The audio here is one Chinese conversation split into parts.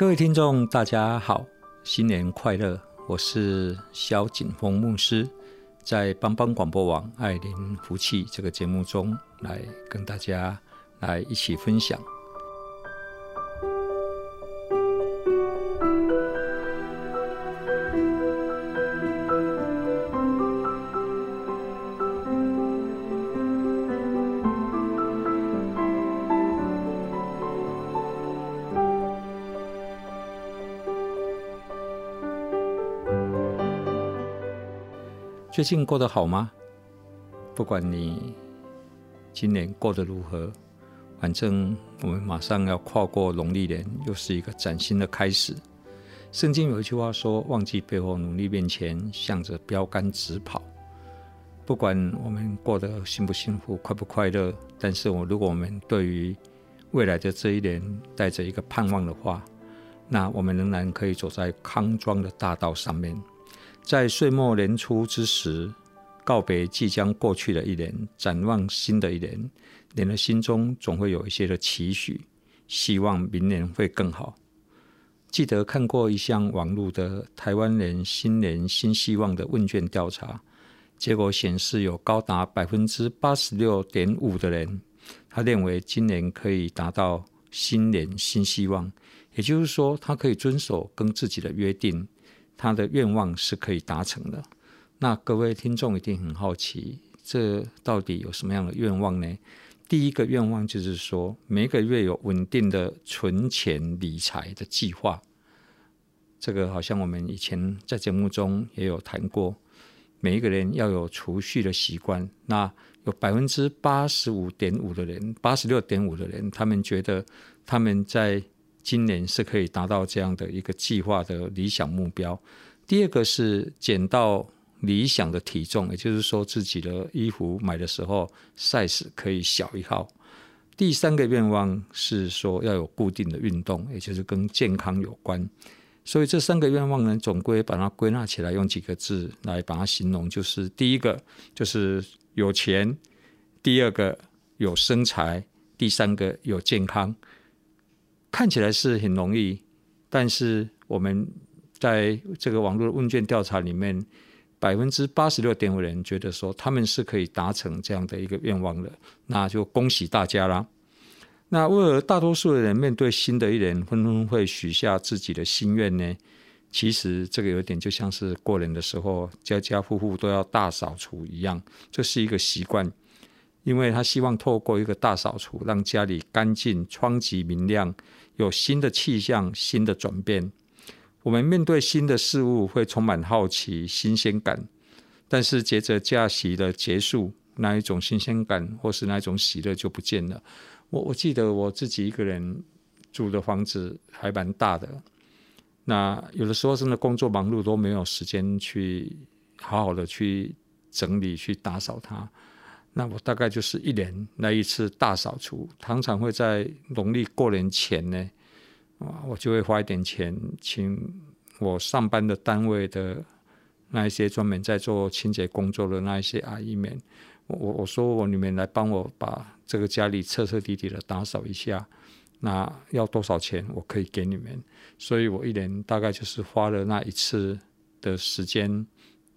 各位听众，大家好，新年快乐！我是萧景峰牧师，在帮帮广播网爱邻福气这个节目中，来跟大家来一起分享。最近过得好吗？不管你今年过得如何，反正我们马上要跨过农历年，又是一个崭新的开始。圣经有一句话说：“忘记背后，努力面前，向着标杆直跑。”不管我们过得幸不幸福、快不快乐，但是我如果我们对于未来的这一年带着一个盼望的话，那我们仍然可以走在康庄的大道上面。在岁末年初之时，告别即将过去的一年，展望新的一年，人的心中总会有一些的期许，希望明年会更好。记得看过一项网络的台湾人新年新希望的问卷调查，结果显示有高达百分之八十六点五的人，他认为今年可以达到新年新希望，也就是说，他可以遵守跟自己的约定。他的愿望是可以达成的。那各位听众一定很好奇，这到底有什么样的愿望呢？第一个愿望就是说，每个月有稳定的存钱理财的计划。这个好像我们以前在节目中也有谈过，每一个人要有储蓄的习惯。那有百分之八十五点五的人，八十六点五的人，他们觉得他们在今年是可以达到这样的一个计划的理想目标。第二个是减到理想的体重，也就是说自己的衣服买的时候 size 可以小一号。第三个愿望是说要有固定的运动，也就是跟健康有关。所以这三个愿望呢，总归把它归纳起来，用几个字来把它形容，就是第一个就是有钱，第二个有身材，第三个有健康。看起来是很容易，但是我们在这个网络问卷调查里面，百分之八十六点五人觉得说他们是可以达成这样的一个愿望的，那就恭喜大家啦。那为何大多数的人面对新的一年，纷纷会许下自己的心愿呢？其实这个有点就像是过年的时候，家家户户都要大扫除一样，这是一个习惯。因为他希望透过一个大扫除，让家里干净、窗吉明亮，有新的气象、新的转变。我们面对新的事物会充满好奇、新鲜感，但是随着假期的结束，那一种新鲜感或是那一种喜乐就不见了。我我记得我自己一个人住的房子还蛮大的，那有的时候真的工作忙碌都没有时间去好好的去整理、去打扫它。那我大概就是一年来一次大扫除，常常会在农历过年前呢，啊，我就会花一点钱，请我上班的单位的那一些专门在做清洁工作的那一些阿姨们，我我我说我你们来帮我把这个家里彻彻底底的打扫一下，那要多少钱我可以给你们，所以我一年大概就是花了那一次的时间。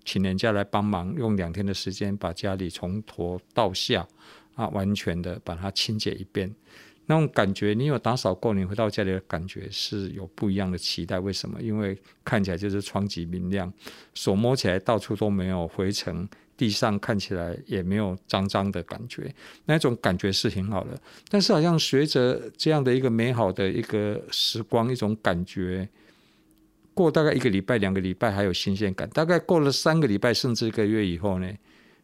请人家来帮忙，用两天的时间把家里从头到下啊，完全的把它清洁一遍。那种感觉，你有打扫过，你回到家里的感觉是有不一样的期待。为什么？因为看起来就是窗吉明亮，手摸起来到处都没有灰尘，地上看起来也没有脏脏的感觉，那种感觉是挺好的。但是好像随着这样的一个美好的一个时光，一种感觉过大概一个礼拜、两个礼拜还有新鲜感，大概过了三个礼拜甚至一个月以后呢，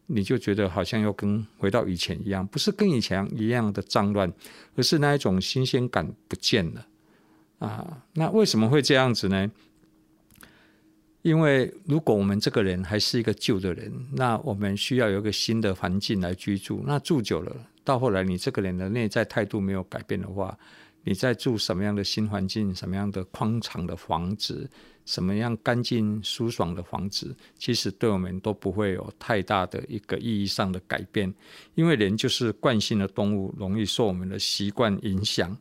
你就觉得好像又跟回到以前一样，不是跟以前一样的脏乱，而是那一种新鲜感不见了啊。那为什么会这样子呢？因为如果我们这个人还是一个旧的人，那我们需要有一个新的环境来居住。那住久了，到后来你这个人的内在态度没有改变的话，你在住什么样的新环境，什么样的宽敞的房子，什么样干净舒爽的房子，其实对我们都不会有太大的一个意义上的改变。因为人就是惯性的动物，容易受我们的习惯影响。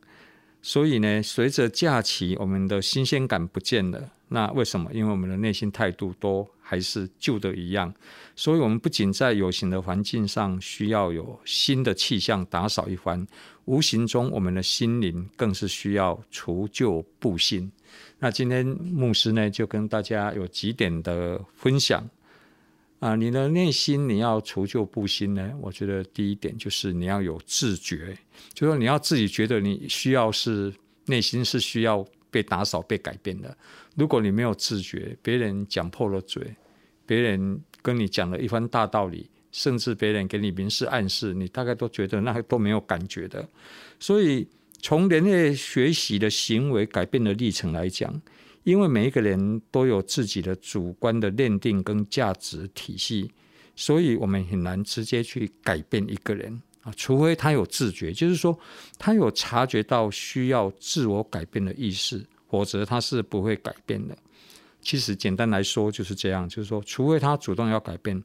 所以呢，随着假期，我们的新鲜感不见了。那为什么？因为我们的内心态度都还是旧的一样。所以，我们不仅在有形的环境上需要有新的气象打扫一番，无形中我们的心灵更是需要除旧布新。那今天牧师呢，就跟大家有几点的分享。啊，你的内心你要除旧布新呢？我觉得第一点就是你要有自觉，就是说你要自己觉得你需要是内心是需要被打扫、被改变的。如果你没有自觉，别人讲破了嘴，别人跟你讲了一番大道理，甚至别人给你明示暗示，你大概都觉得那都没有感觉的。所以从人类学习的行为改变的历程来讲。因为每一个人都有自己的主观的认定跟价值体系，所以我们很难直接去改变一个人啊，除非他有自觉，就是说他有察觉到需要自我改变的意识，否则他是不会改变的。其实简单来说就是这样，就是说，除非他主动要改变，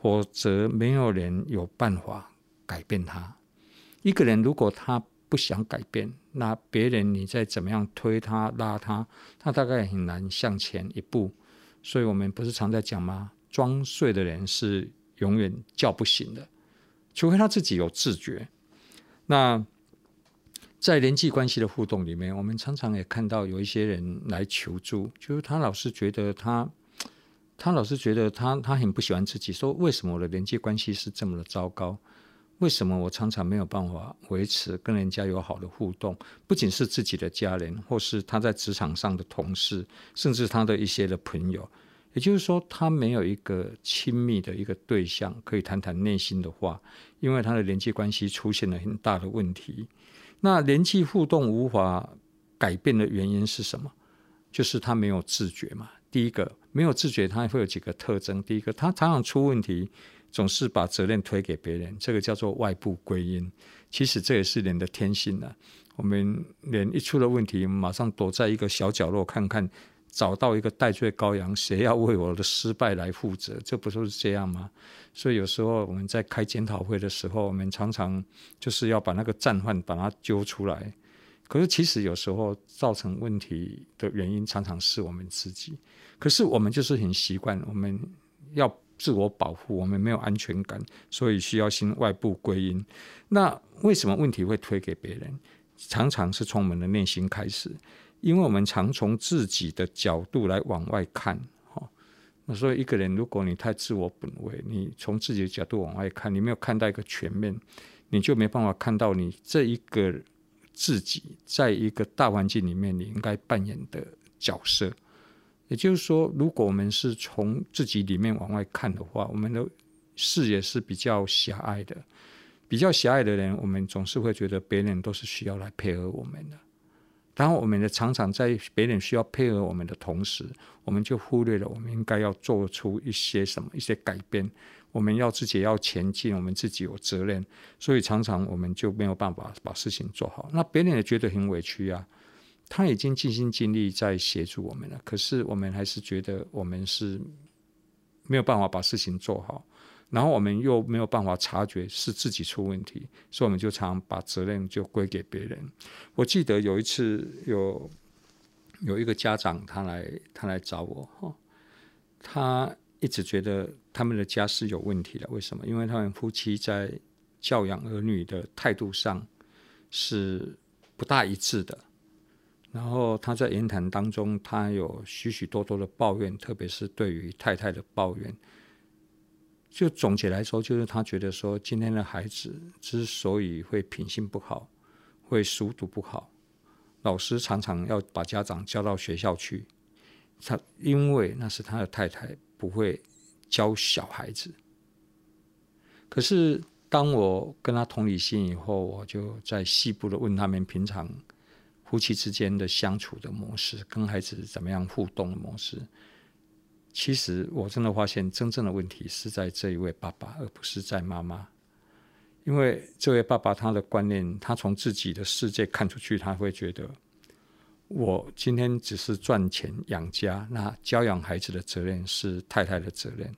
否则没有人有办法改变他。一个人如果他不想改变，那别人你再怎么样推他拉他，他大概很难向前一步。所以我们不是常在讲吗？装睡的人是永远叫不醒的，除非他自己有自觉。那在人际关系的互动里面，我们常常也看到有一些人来求助，就是他老是觉得他，他老是觉得他，他很不喜欢自己，说为什么我的人际关系是这么的糟糕？为什么我常常没有办法维持跟人家有好的互动？不仅是自己的家人，或是他在职场上的同事，甚至他的一些的朋友。也就是说，他没有一个亲密的一个对象可以谈谈内心的话，因为他的人际关系出现了很大的问题。那人际互动无法改变的原因是什么？就是他没有自觉嘛。第一个，没有自觉，他会有几个特征。第一个，他常常出问题。总是把责任推给别人，这个叫做外部归因。其实这也是人的天性呢、啊。我们人一出了问题，马上躲在一个小角落看看，找到一个代罪羔羊，谁要为我的失败来负责？这不都是这样吗？所以有时候我们在开检讨会的时候，我们常常就是要把那个战犯把他揪出来。可是其实有时候造成问题的原因，常常是我们自己。可是我们就是很习惯，我们要。自我保护，我们没有安全感，所以需要新外部归因。那为什么问题会推给别人？常常是从我们的内心开始，因为我们常从自己的角度来往外看。哈，那所以一个人，如果你太自我本位，你从自己的角度往外看，你没有看到一个全面，你就没办法看到你这一个自己在一个大环境里面你应该扮演的角色。也就是说，如果我们是从自己里面往外看的话，我们的视野是比较狭隘的。比较狭隘的人，我们总是会觉得别人都是需要来配合我们的。当我们的常常在别人需要配合我们的同时，我们就忽略了我们应该要做出一些什么一些改变。我们要自己要前进，我们自己有责任，所以常常我们就没有办法把事情做好。那别人也觉得很委屈啊。他已经尽心尽力在协助我们了，可是我们还是觉得我们是没有办法把事情做好，然后我们又没有办法察觉是自己出问题，所以我们就常常把责任就归给别人。我记得有一次有有一个家长他来他来找我哈，他一直觉得他们的家是有问题的，为什么？因为他们夫妻在教养儿女的态度上是不大一致的。然后他在言谈当中，他有许许多多的抱怨，特别是对于太太的抱怨。就总结来说，就是他觉得说，今天的孩子之所以会品性不好，会书读不好，老师常常要把家长叫到学校去，他因为那是他的太太不会教小孩子。可是当我跟他同理心以后，我就在细部的问他们平常夫妻之间的相处的模式，跟孩子怎么样互动的模式。其实我真的发现，真正的问题是在这一位爸爸，而不是在妈妈。因为这位爸爸他的观念，他从自己的世界看出去，他会觉得，我今天只是赚钱养家，那教养孩子的责任是太太的责任，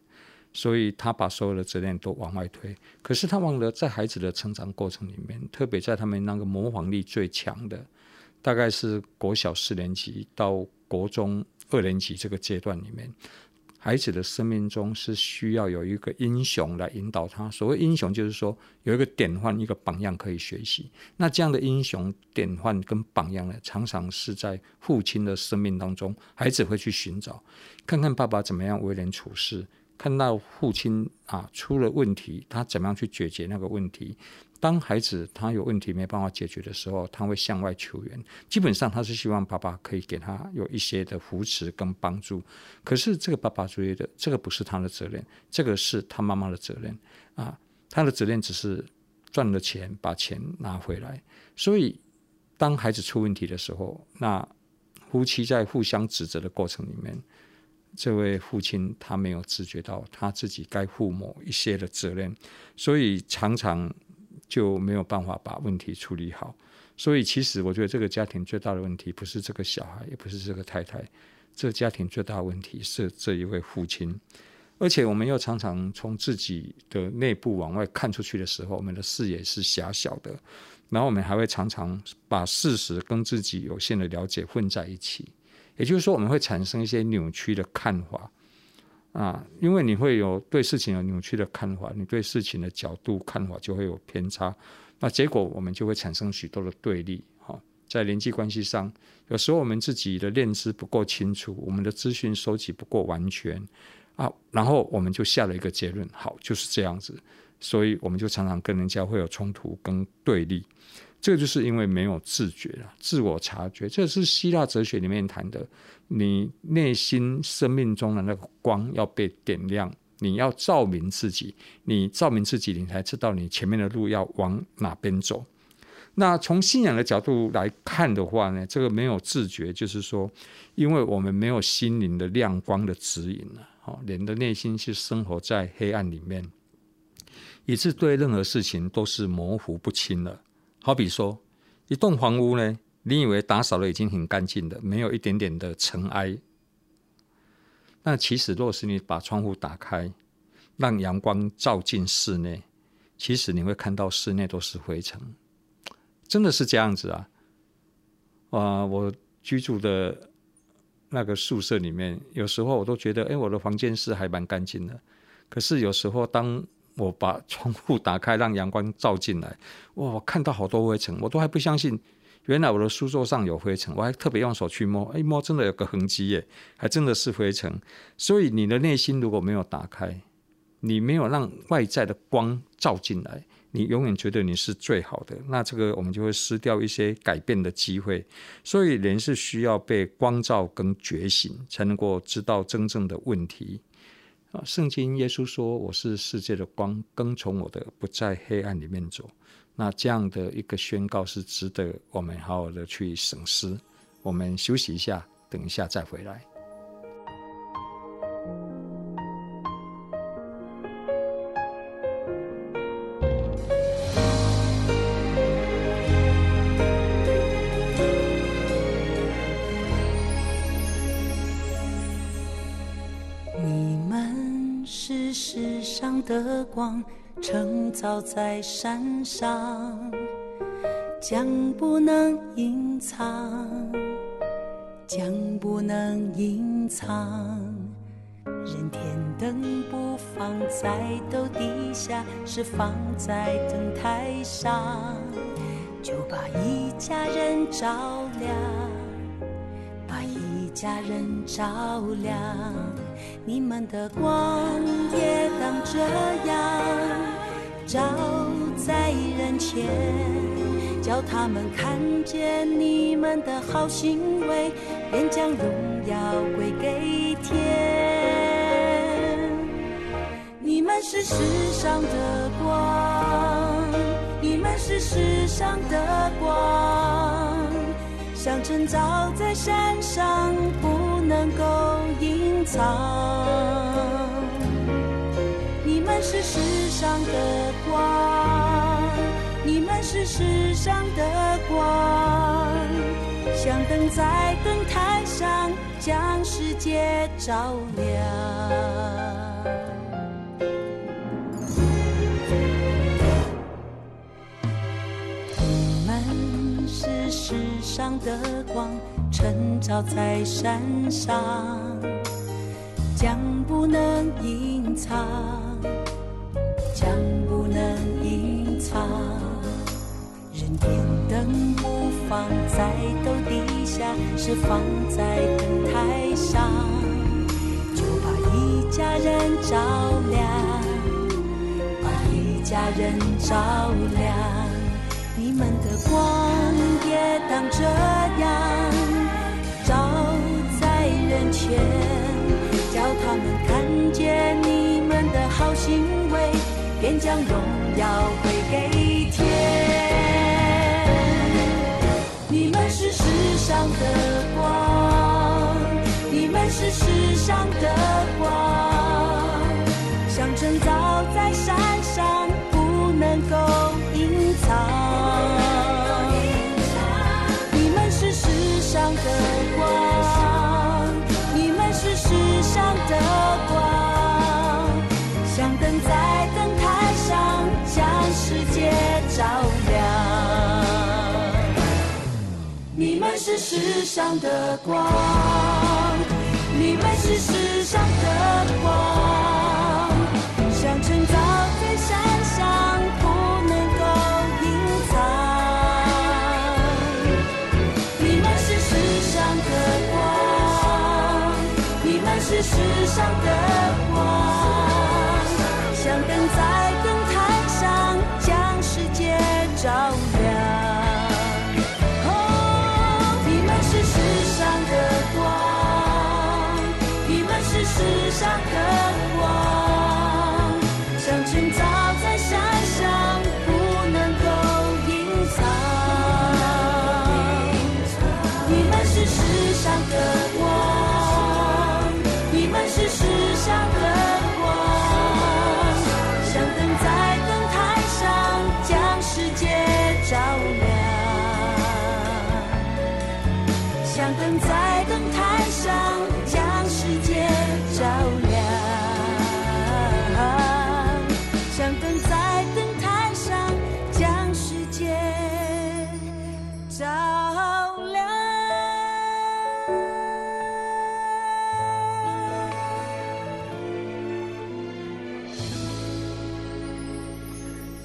所以他把所有的责任都往外推。可是他忘了，在孩子的成长过程里面，特别在他们那个模仿力最强的，大概是国小四年级到国中二年级这个阶段里面。孩子的生命中是需要有一个英雄来引导他。所谓英雄，就是说有一个典范、一个榜样可以学习。那这样的英雄典范跟榜样呢，常常是在父亲的生命当中，孩子会去寻找，看看爸爸怎么样为人处事，看到父亲啊出了问题，他怎么样去解决那个问题。当孩子他有问题没办法解决的时候，他会向外求援。基本上他是希望爸爸可以给他有一些的扶持跟帮助。可是这个爸爸觉得这个不是他的责任，这个是他妈妈的责任啊。他的责任只是赚了钱把钱拿回来。所以当孩子出问题的时候，那夫妻在互相指责的过程里面，这位父亲他没有自觉到他自己该负某一些的责任，所以常常。就没有办法把问题处理好，所以其实我觉得这个家庭最大的问题不是这个小孩，也不是这个太太，这家庭最大的问题是这一位父亲。而且我们又常常从自己的内部往外看出去的时候，我们的视野是狭小的，然后我们还会常常把事实跟自己有限的了解混在一起，也就是说，我们会产生一些扭曲的看法。啊，因为你会有对事情有扭曲的看法，你对事情的角度看法就会有偏差，那结果我们就会产生许多的对立。好，在人际关系上，有时候我们自己的认知不够清楚，我们的资讯收集不够完全啊，然后我们就下了一个结论，好，就是这样子，所以我们就常常跟人家会有冲突跟对立。这个就是因为没有自觉了，自我察觉，这是希腊哲学里面谈的。你内心生命中的那个光要被点亮，你要照明自己，你照明自己，你才知道你前面的路要往哪边走。那从信仰的角度来看的话呢，这个没有自觉，就是说，因为我们没有心灵的亮光的指引了，哦，人的内心是生活在黑暗里面，以致对任何事情都是模糊不清的。好比说，一栋房屋呢，你以为打扫的已经很干净了，没有一点点的尘埃。那其实，若是你把窗户打开，让阳光照进室内，其实你会看到室内都是灰尘。真的是这样子啊！啊，我居住的那个宿舍里面，有时候我都觉得，哎，我的房间是还蛮干净的。可是有时候当我把窗户打开，让阳光照进来，哇！我看到好多灰尘，我都还不相信，原来我的书桌上有灰尘。我还特别用手去摸，哎，摸真的有个痕迹耶，还真的是灰尘。所以你的内心如果没有打开，你没有让外在的光照进来，你永远觉得你是最好的，那这个我们就会失掉一些改变的机会。所以人是需要被光照跟觉醒，才能够知道真正的问题。啊，圣经耶稣说：“我是世界的光，跟从我的不在黑暗里面走。”那这样的一个宣告是值得我们好好的去审思。我们休息一下，等一下再回来。光，晨照在山上，将不能隐藏，将不能隐藏。人天灯不放在斗底下，是放在灯台上，就把一家人照亮，把一家人照亮。你们的光也当这样照在人前，叫他们看见你们的好行为，便将荣耀归给天。你们是世上的光，你们是世上的光，像晨照在山上，不能够隐藏。你们是世上的光。你们是世上的光，像灯在灯台上，将世界照亮。你们是世上的光，晨照在山上，将不能隐藏，将不能隐藏。人点灯不放在斗底下，是放在灯台上，就把一家人照亮，把一家人照亮。你们的光也当这样行为，便将荣耀归给天。你们是世上的是世上的光，你们是世上的光，像晨照在山上，不能够隐藏。你们是世上的光，你们是世上的光，像灯在灯台上，将世界照亮。上课。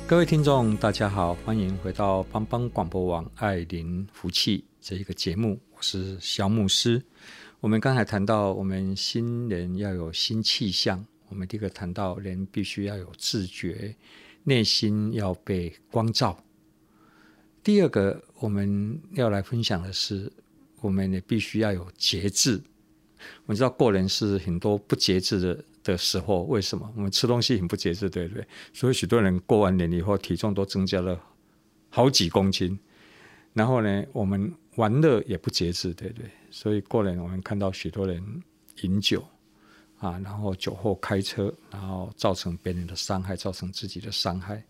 各位听众，大家好，欢迎回到帮帮广播网爱灵福气这一个节目，我是小牧师。我们刚才谈到，我们新人要有新气象。我们第一个谈到，人必须要有自觉，内心要被光照。第二个，我们要来分享的是，我们也必须要有节制。我们知道过人是很多不节制的。的时候，为什么我们吃东西很不节制，对不对？所以许多人过完年以后，体重都增加了好几公斤。然后呢，我们玩乐也不节制，对不对？所以过年我们看到许多人饮酒啊，然后酒后开车，然后造成别人的伤害，造成自己的伤害。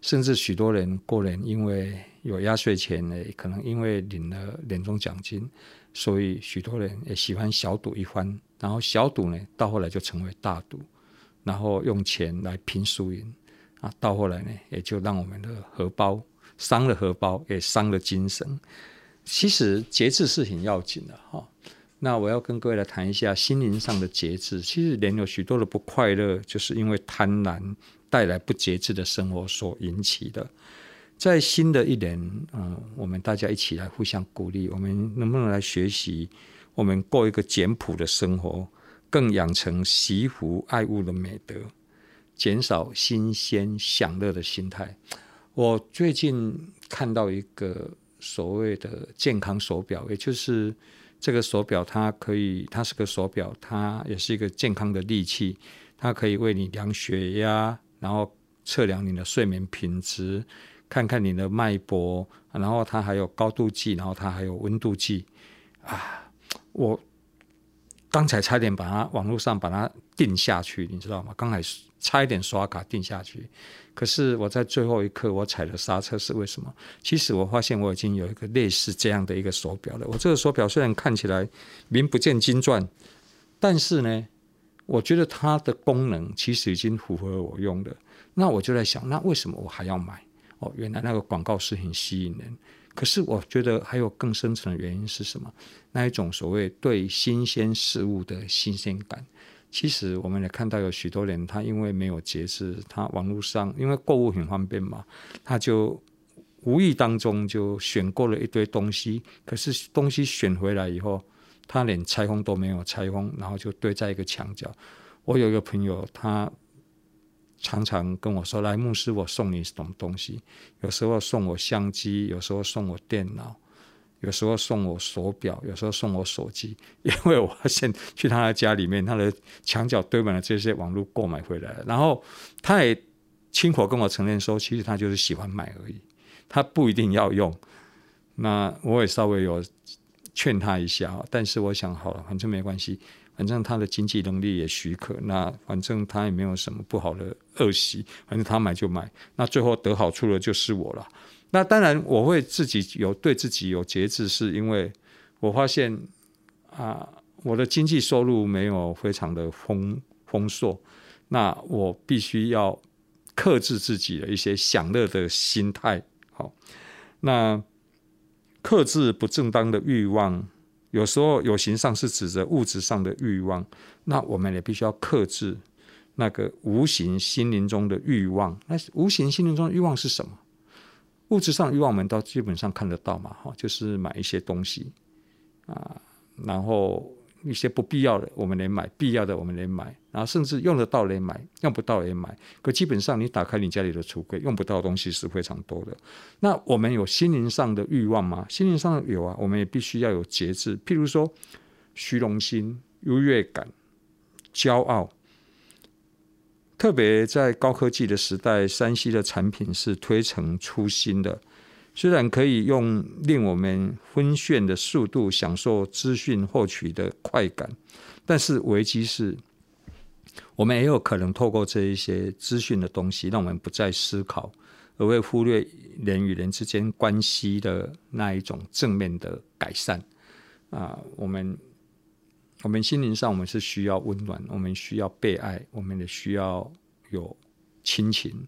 甚至许多人过年因为有压岁钱呢，可能因为领了年终奖金，所以许多人也喜欢小赌一番。然后小赌呢，到后来就成为大赌，然后用钱来拼输赢啊，到后来呢，也就让我们的荷包伤了荷包，也伤了精神。其实节制是很要紧的哈。那我要跟各位来谈一下心灵上的节制。其实人有许多的不快乐，就是因为贪婪带来不节制的生活所引起的。在新的一年，嗯，我们大家一起来互相鼓励，我们能不能来学习？我们过一个简朴的生活，更养成惜福爱物的美德，减少新鲜享乐的心态。我最近看到一个所谓的健康手表，也就是这个手表，它可以，它是个手表，它也是一个健康的利器，它可以为你量血压，然后测量你的睡眠品质，看看你的脉搏，然后它还有高度计，然后它还有温度计啊，我。刚才差点把它网络上把它定下去，你知道吗？刚才差一点刷卡定下去，可是我在最后一刻我踩了刹车，是为什么？其实我发现我已经有一个类似这样的一个手表了。我这个手表虽然看起来名不见经传，但是呢，我觉得它的功能其实已经符合我用的。那我就在想，那为什么我还要买？哦，原来那个广告是很吸引人。可是我觉得还有更深层的原因是什么？那一种所谓对新鲜事物的新鲜感。其实我们也看到有许多人，他因为没有节制，他网络上因为购物很方便嘛，他就无意当中就选购了一堆东西。可是东西选回来以后，他连拆封都没有拆封，然后就堆在一个墙角。我有一个朋友，他。常常跟我说：“来，牧师，我送你什么东西？有时候送我相机，有时候送我电脑，有时候送我手表，有时候送我手机。因为我发现去他的家里面，他的墙角堆满了这些网络购买回来。然后他也亲口跟我承认说，其实他就是喜欢买而已，他不一定要用。那我也稍微有劝他一下，但是我想好了，反正没关系。”反正他的经济能力也许可，那反正他也没有什么不好的恶习，反正他买就买，那最后得好处的就是我了。那当然我会自己有对自己有节制，是因为我发现啊，我的经济收入没有非常的丰丰硕，那我必须要克制自己的一些享乐的心态。好，那克制不正当的欲望。有时候有形上是指着物质上的欲望，那我们也必须要克制那个无形心灵中的欲望。那无形心灵中的欲望是什么？物质上欲望我们都基本上看得到嘛，哈，就是买一些东西啊，然后。一些不必要的，我们连买；必要的，我们连买。然后甚至用得到连买，用不到也买。可基本上，你打开你家里的橱柜，用不到的东西是非常多的。那我们有心灵上的欲望吗？心灵上有啊，我们也必须要有节制。譬如说，虚荣心、优越感、骄傲，特别在高科技的时代山西的产品是推陈出新的。虽然可以用令我们昏眩的速度享受资讯获取的快感，但是危机是，我们也有可能透过这一些资讯的东西，让我们不再思考，而会忽略人与人之间关系的那一种正面的改善。啊，我们我们心灵上我们是需要温暖，我们需要被爱，我们也需要有亲情。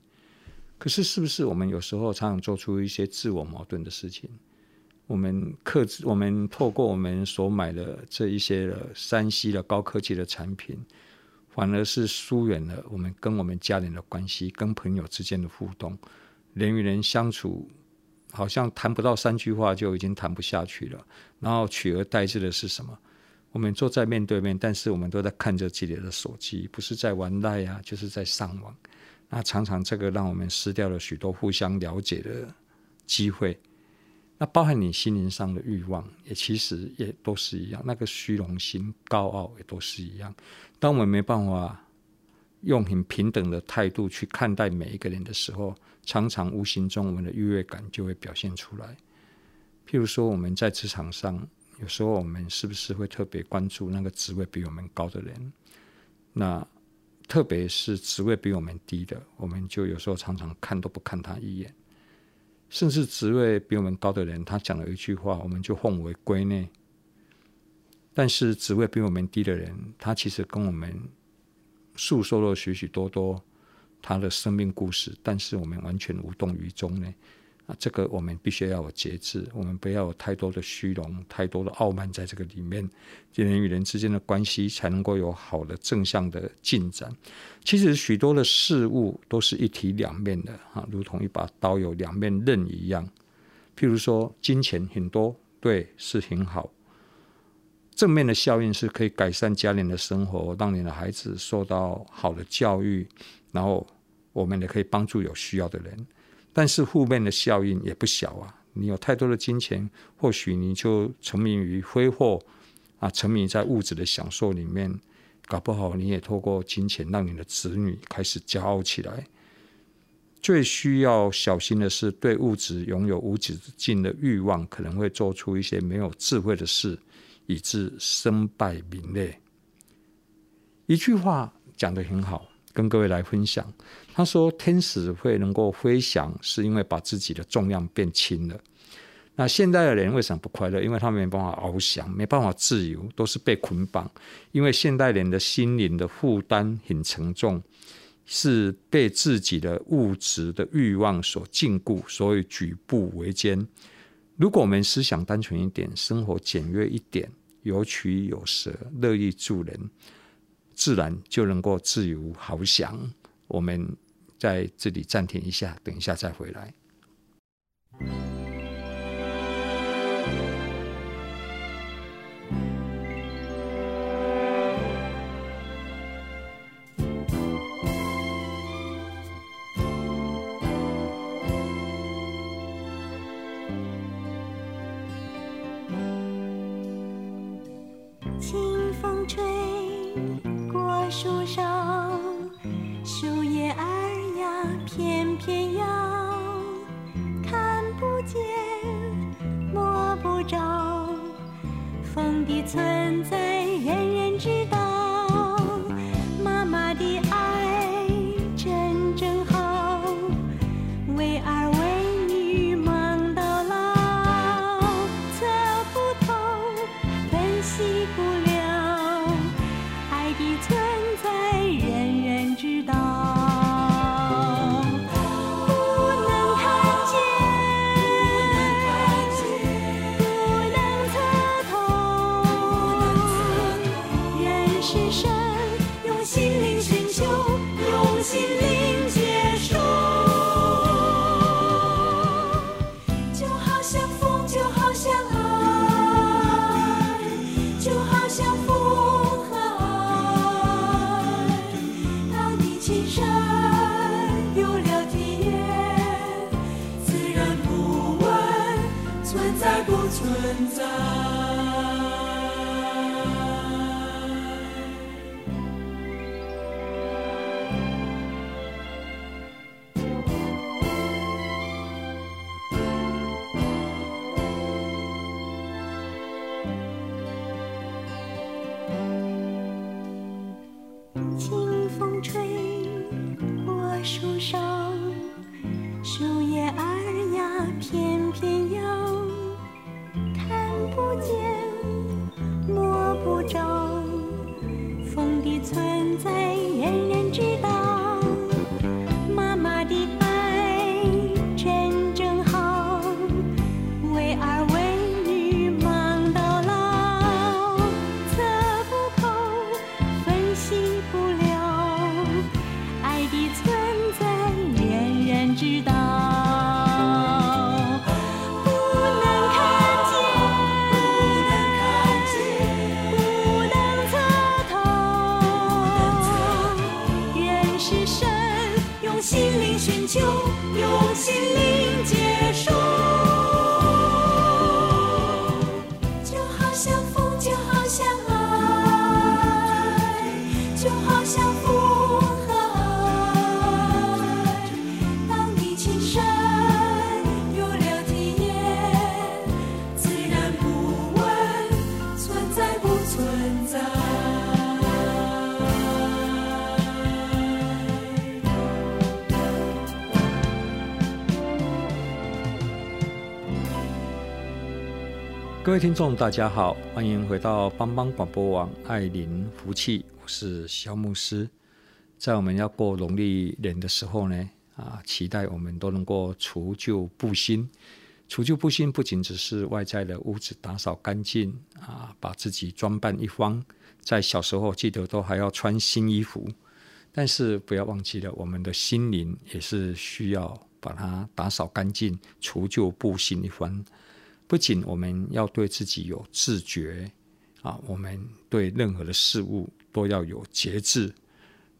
可是，是不是我们有时候常常做出一些自我矛盾的事情？我们克制，我们透过我们所买的这一些的 3C 的高科技的产品，反而是疏远了我们跟我们家人的关系，跟朋友之间的互动，人与人相处，好像谈不到三句话就已经谈不下去了。然后取而代之的是什么？我们坐在面对面，但是我们都在看着自己的手机，不是在玩赖啊，就是在上网。那常常这个让我们失掉了许多互相了解的机会。那包含你心灵上的欲望，也其实也都是一样。那个虚荣心、高傲也都是一样。当我们没办法用很平等的态度去看待每一个人的时候，常常无形中我们的优越感就会表现出来。譬如说，我们在职场上，有时候我们是不是会特别关注那个职位比我们高的人？那特别是职位比我们低的，我们就有时候常常看都不看他一眼，甚至职位比我们高的人，他讲了一句话，我们就奉为圭臬。但是职位比我们低的人，他其实跟我们诉说了许许多多他的生命故事，但是我们完全无动于衷呢。啊，这个我们必须要有节制，我们不要有太多的虚荣、太多的傲慢在这个里面，人与人之间的关系才能够有好的正向的进展。其实许多的事物都是一体两面的啊，如同一把刀有两面刃一样。譬如说，金钱很多，对，是很好，正面的效应是可以改善家人的生活，让你的孩子受到好的教育，然后我们也可以帮助有需要的人。但是负面的效应也不小啊！你有太多的金钱，或许你就沉迷于挥霍啊，沉迷在物质的享受里面，搞不好你也透过金钱让你的子女开始骄傲起来。最需要小心的是，对物质拥有无止境的欲望，可能会做出一些没有智慧的事，以致身败名裂。一句话讲得很好。跟各位来分享，他说天使会能够飞翔，是因为把自己的重量变轻了。那现代的人为什么不快乐？因为他没办法翱翔，没办法自由，都是被捆绑。因为现代人的心灵的负担很沉重，是被自己的物质的欲望所禁锢，所以举步维艰。如果我们思想单纯一点，生活简约一点，有取有舍，乐意助人。自然就能够自由翱翔。我们在这里暂停一下，等一下再回来。各位听众，大家好，欢迎回到帮帮广播网爱琳福气，我是萧牧师。在我们要过农历年的时候呢，啊，期待我们都能够除旧布新。除旧布新不仅只是外在的屋子打扫干净啊，把自己装扮一番。在小时候记得都还要穿新衣服，但是不要忘记了，我们的心灵也是需要把它打扫干净，除旧布新一番。不仅我们要对自己有自觉啊，我们对任何的事物都要有节制。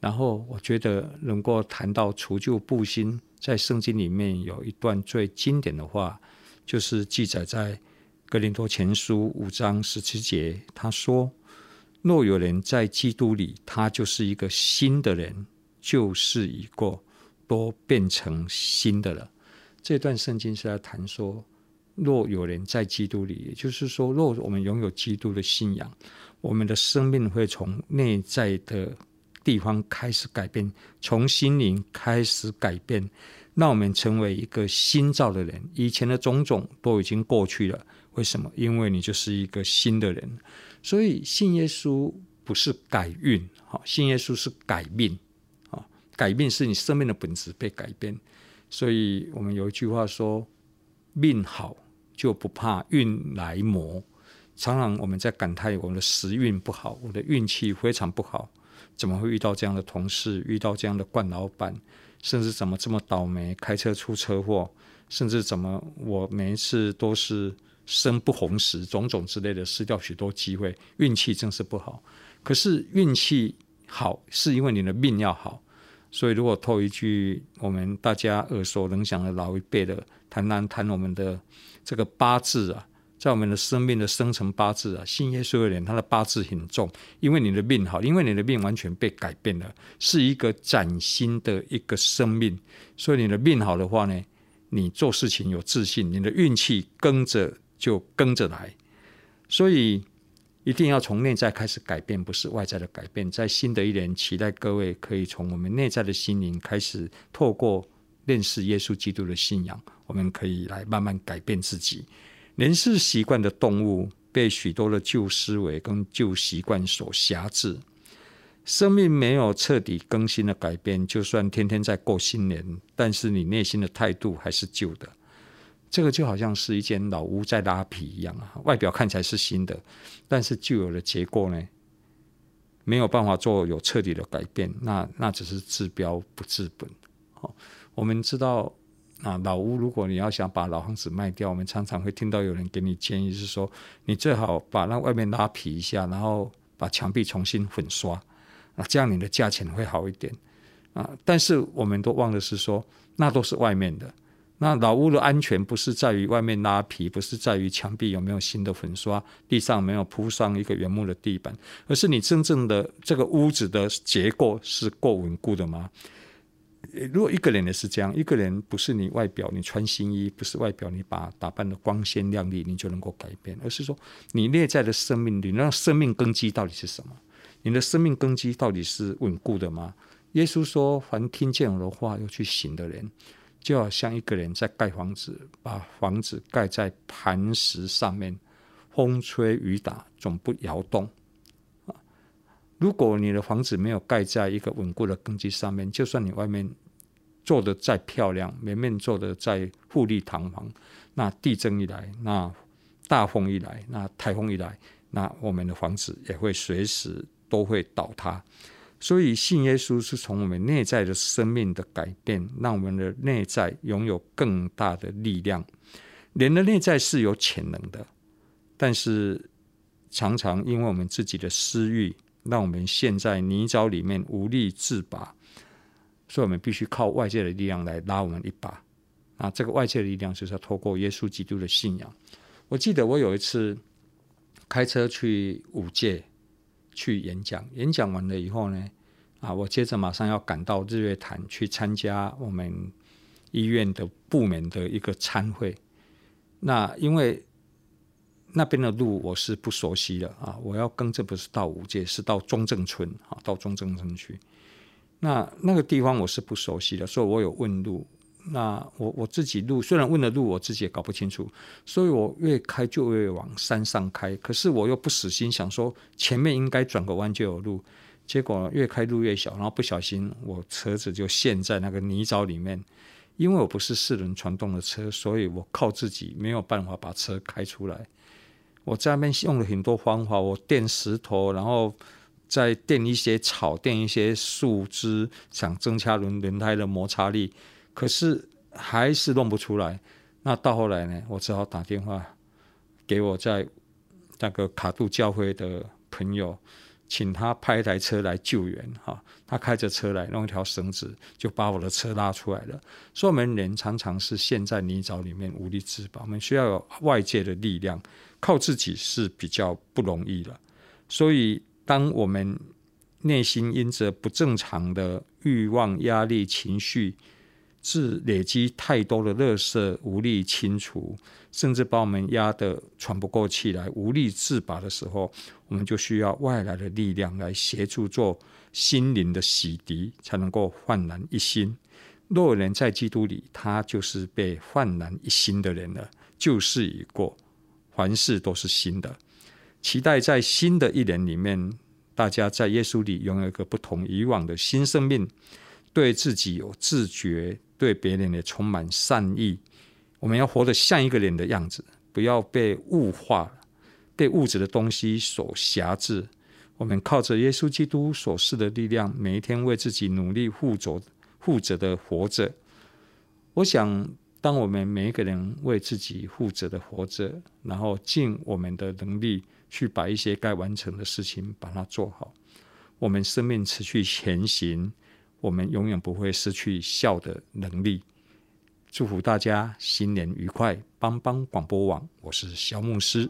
然后我觉得能够谈到除旧布新，在圣经里面有一段最经典的话，就是记载在格林多前书五章十七节，他说：“若有人在基督里，他就是一个新的人，旧事已过，都变成新的了。”这段圣经是在谈说，若有人在基督里，也就是说，若我们拥有基督的信仰，我们的生命会从内在的。地方开始改变，从心灵开始改变，让我们成为一个新造的人。以前的种种都已经过去了。为什么？因为你就是一个新的人。所以信耶稣不是改运，哈，信耶稣是改命，啊，改命是你生命的本质被改变。所以我们有一句话说：“命好就不怕运来磨。”常常我们在感叹我们的时运不好，我的运气非常不好。怎么会遇到这样的同事，遇到这样的惯老板，甚至怎么这么倒霉，开车出车祸，甚至怎么我每一次都是生不逢时，种种之类的，失掉许多机会，运气真是不好。可是运气好，是因为你的命要好。所以如果透一句我们大家耳熟能详的老一辈的谈谈谈我们的这个八字啊。在我们的生命的生辰八字啊，信耶稣的人，他的八字很重，因为你的命好，因为你的命完全被改变了，是一个崭新的一个生命。所以你的命好的话呢，你做事情有自信，你的运气跟着就跟着来。所以一定要从内在开始改变，不是外在的改变。在新的一年，期待各位可以从我们内在的心灵开始，透过认识耶稣基督的信仰，我们可以来慢慢改变自己。人是习惯的动物，被许多的旧思维跟旧习惯所辖制。生命没有彻底更新的改变，就算天天在过新年，但是你内心的态度还是旧的。这个就好像是一间老屋在拉皮一样啊，外表看起来是新的，但是旧有的结构呢，没有办法做有彻底的改变，那那只是治标不治本。好，我们知道。啊，老屋，如果你要想把老房子卖掉，我们常常会听到有人给你建议，是说你最好把那外面拉皮一下，然后把墙壁重新粉刷，啊，这样你的价钱会好一点。啊，但是我们都忘了是说，那都是外面的。那老屋的安全不是在于外面拉皮，不是在于墙壁有没有新的粉刷，地上没有铺上一个原木的地板，而是你真正的这个屋子的结构是够稳固的吗？如果一个人也是这样，一个人不是你外表你穿新衣，不是外表你把打扮的光鲜亮丽，你就能够改变，而是说你内在的生命你，那生命根基到底是什么？你的生命根基到底是稳固的吗？耶稣说：“凡听见我的话又去行的人，就好像一个人在盖房子，把房子盖在磐石上面，风吹雨打总不摇动。”如果你的房子没有盖在一个稳固的根基上面，就算你外面做得再漂亮，门面做得再富丽堂皇，那地震一来，那大风一来，那台风一来，那我们的房子也会随时都会倒塌。所以信耶稣是从我们内在的生命的改变，让我们的内在拥有更大的力量。人的内在是有潜能的，但是常常因为我们自己的私欲。让我们陷在泥沼里面无力自拔，所以我们必须靠外界的力量来拉我们一把。啊，这个外界的力量就是要透过耶稣基督的信仰。我记得我有一次开车去五界去演讲，演讲完了以后呢，啊，我接着马上要赶到日月潭去参加我们医院的部门的一个参会。那因为那边的路我是不熟悉的啊，我要跟这不是到五界，是到中正村啊，到中正村去。那那个地方我是不熟悉的，所以我有问路。那我我自己路虽然问了路，我自己也搞不清楚，所以我越开就越往山上开。可是我又不死心，想说前面应该转个弯就有路。结果越开路越小，然后不小心我车子就陷在那个泥沼里面。因为我不是四轮传动的车，所以我靠自己没有办法把车开出来。我在那边用了很多方法，我垫石头，然后再垫一些草，垫一些树枝，想增加轮轮胎的摩擦力，可是还是弄不出来。那到后来呢，我只好打电话给我在那个卡杜教会的朋友，请他派一台车来救援，哈，他开着车来，弄一条绳子就把我的车拉出来了。所以，我们人常常是陷在泥沼里面无力自拔，我们需要有外界的力量，靠自己是比较不容易的。所以，当我们内心因着不正常的欲望、压力、情绪，是累积太多的垃圾，无力清除，甚至把我们压得喘不过气来，无力自拔的时候，我们就需要外来的力量来协助做心灵的洗涤，才能够焕然一新。若有人在基督里，他就是被焕然一新的人了。旧事已过，凡事都是新的。期待在新的一年里面，大家在耶稣里拥有一个不同以往的新生命，对自己有自觉。对别人也充满善意，我们要活得像一个人的样子，不要被物化，被物质的东西所辖制。我们靠着耶稣基督所赐的力量，每一天为自己努力负责、负责的活着。我想，当我们每一个人为自己负责的活着，然后尽我们的能力去把一些该完成的事情把它做好，我们生命持续前行。我们永远不会失去笑的能力。祝福大家新年愉快！邦邦广播网，我是肖牧师。